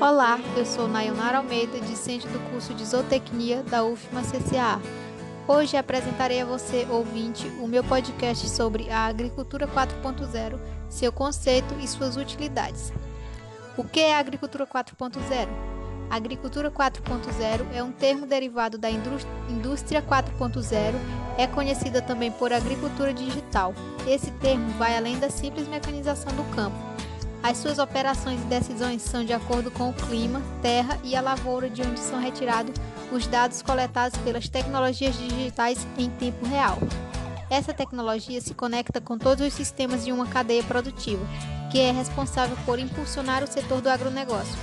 Olá, eu sou Nayonara Almeida, discente do curso de Zootecnia da UFMA CCA. Hoje apresentarei a você, ouvinte, o meu podcast sobre a Agricultura 4.0, seu conceito e suas utilidades. O que é a Agricultura 4.0? A Agricultura 4.0 é um termo derivado da Indústria 4.0, é conhecida também por Agricultura Digital. Esse termo vai além da simples mecanização do campo as suas operações e decisões são de acordo com o clima, terra e a lavoura de onde são retirados os dados coletados pelas tecnologias digitais em tempo real. Essa tecnologia se conecta com todos os sistemas de uma cadeia produtiva, que é responsável por impulsionar o setor do agronegócio.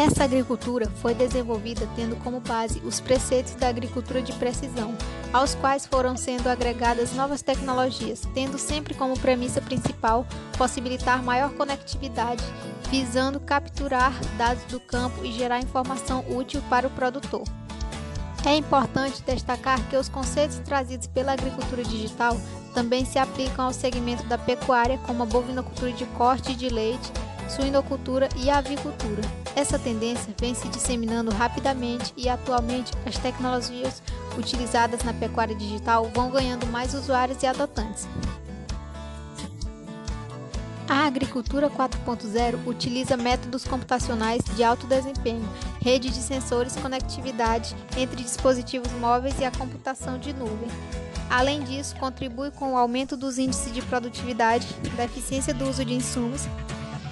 Essa agricultura foi desenvolvida tendo como base os preceitos da agricultura de precisão, aos quais foram sendo agregadas novas tecnologias, tendo sempre como premissa principal possibilitar maior conectividade, visando capturar dados do campo e gerar informação útil para o produtor. É importante destacar que os conceitos trazidos pela agricultura digital também se aplicam ao segmento da pecuária, como a bovinocultura de corte de leite, suinocultura e avicultura. Essa tendência vem se disseminando rapidamente e atualmente as tecnologias utilizadas na pecuária digital vão ganhando mais usuários e adotantes. A agricultura 4.0 utiliza métodos computacionais de alto desempenho, rede de sensores, conectividade entre dispositivos móveis e a computação de nuvem. Além disso, contribui com o aumento dos índices de produtividade, da eficiência do uso de insumos,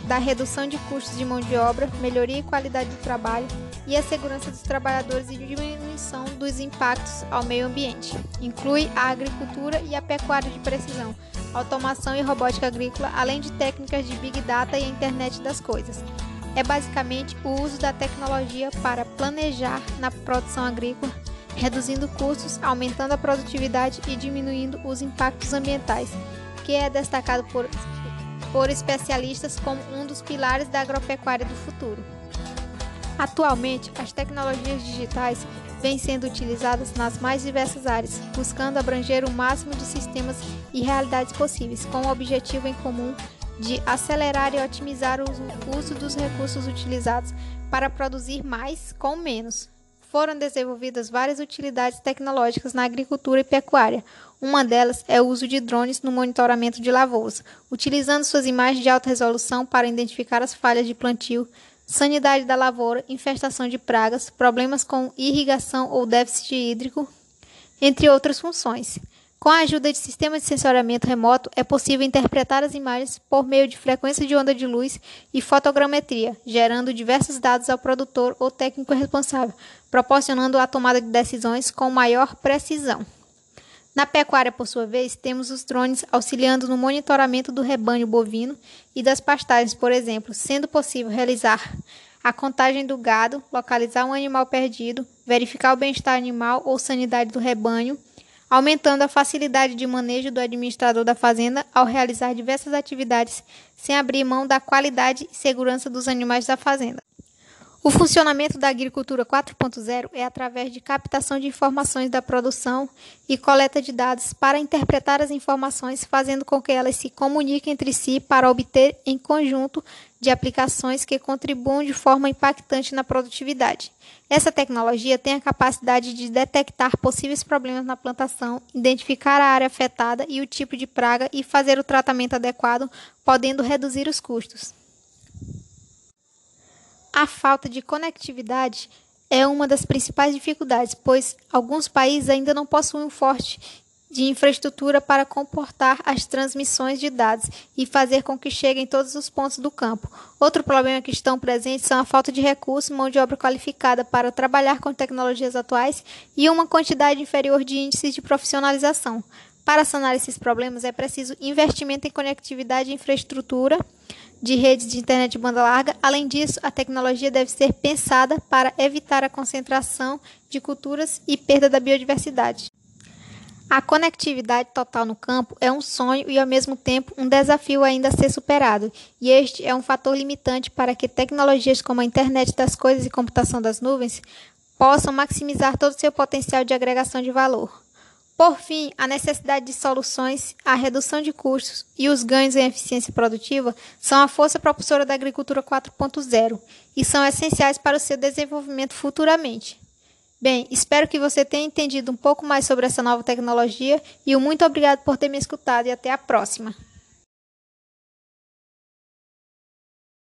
da redução de custos de mão de obra, melhoria e qualidade do trabalho e a segurança dos trabalhadores e diminuição dos impactos ao meio ambiente. Inclui a agricultura e a pecuária de precisão, automação e robótica agrícola, além de técnicas de Big Data e a internet das coisas. É basicamente o uso da tecnologia para planejar na produção agrícola, reduzindo custos, aumentando a produtividade e diminuindo os impactos ambientais, que é destacado por por especialistas como um dos pilares da agropecuária do futuro. Atualmente, as tecnologias digitais vêm sendo utilizadas nas mais diversas áreas, buscando abranger o máximo de sistemas e realidades possíveis, com o objetivo em comum de acelerar e otimizar o uso dos recursos utilizados para produzir mais com menos. Foram desenvolvidas várias utilidades tecnológicas na agricultura e pecuária, uma delas é o uso de drones no monitoramento de lavouras, utilizando suas imagens de alta resolução para identificar as falhas de plantio, sanidade da lavoura, infestação de pragas, problemas com irrigação ou déficit hídrico, entre outras funções. Com a ajuda de sistemas de sensoriamento remoto, é possível interpretar as imagens por meio de frequência de onda de luz e fotogrametria, gerando diversos dados ao produtor ou técnico responsável, proporcionando a tomada de decisões com maior precisão. Na pecuária, por sua vez, temos os drones auxiliando no monitoramento do rebanho bovino e das pastagens, por exemplo, sendo possível realizar a contagem do gado, localizar um animal perdido, verificar o bem-estar animal ou sanidade do rebanho, aumentando a facilidade de manejo do administrador da fazenda ao realizar diversas atividades sem abrir mão da qualidade e segurança dos animais da fazenda. O funcionamento da agricultura 4.0 é através de captação de informações da produção e coleta de dados para interpretar as informações, fazendo com que elas se comuniquem entre si para obter em conjunto de aplicações que contribuam de forma impactante na produtividade. Essa tecnologia tem a capacidade de detectar possíveis problemas na plantação, identificar a área afetada e o tipo de praga e fazer o tratamento adequado, podendo reduzir os custos. A falta de conectividade é uma das principais dificuldades, pois alguns países ainda não possuem um forte de infraestrutura para comportar as transmissões de dados e fazer com que cheguem em todos os pontos do campo. Outro problema que estão presentes são a falta de recursos, mão de obra qualificada para trabalhar com tecnologias atuais e uma quantidade inferior de índices de profissionalização. Para sanar esses problemas é preciso investimento em conectividade e infraestrutura de redes de internet de banda larga. Além disso, a tecnologia deve ser pensada para evitar a concentração de culturas e perda da biodiversidade. A conectividade total no campo é um sonho e, ao mesmo tempo, um desafio ainda a ser superado, e este é um fator limitante para que tecnologias como a internet das coisas e computação das nuvens possam maximizar todo o seu potencial de agregação de valor. Por fim, a necessidade de soluções, a redução de custos e os ganhos em eficiência produtiva são a força propulsora da agricultura 4.0 e são essenciais para o seu desenvolvimento futuramente. Bem, espero que você tenha entendido um pouco mais sobre essa nova tecnologia e um muito obrigado por ter me escutado e até a próxima.